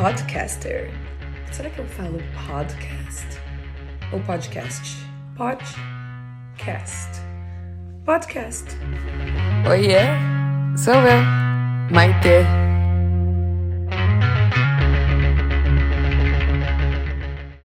podcaster. Será que eu falo podcast ou podcast? Podcast. Podcast. Oiê, sou eu, Maite.